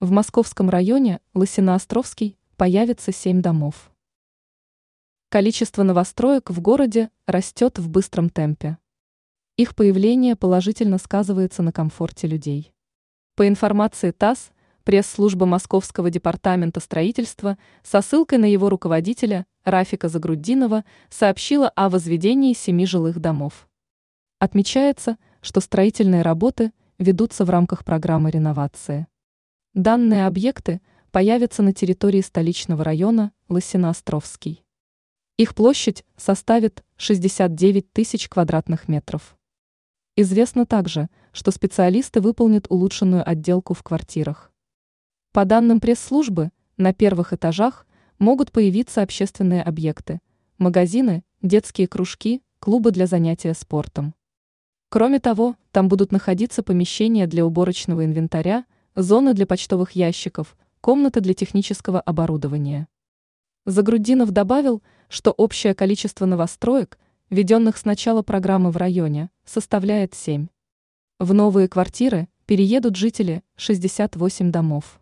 В московском районе Лосино-Островский появится семь домов. Количество новостроек в городе растет в быстром темпе. Их появление положительно сказывается на комфорте людей. По информации ТАСС, пресс-служба Московского департамента строительства со ссылкой на его руководителя Рафика Загруддинова сообщила о возведении семи жилых домов. Отмечается, что строительные работы ведутся в рамках программы реновации. Данные объекты появятся на территории столичного района Лосино-Островский. Их площадь составит 69 тысяч квадратных метров. Известно также, что специалисты выполнят улучшенную отделку в квартирах. По данным пресс-службы, на первых этажах могут появиться общественные объекты, магазины, детские кружки, клубы для занятия спортом. Кроме того, там будут находиться помещения для уборочного инвентаря, зоны для почтовых ящиков, комнаты для технического оборудования. Загруддинов добавил, что общее количество новостроек, введенных с начала программы в районе, составляет 7. В новые квартиры переедут жители 68 домов.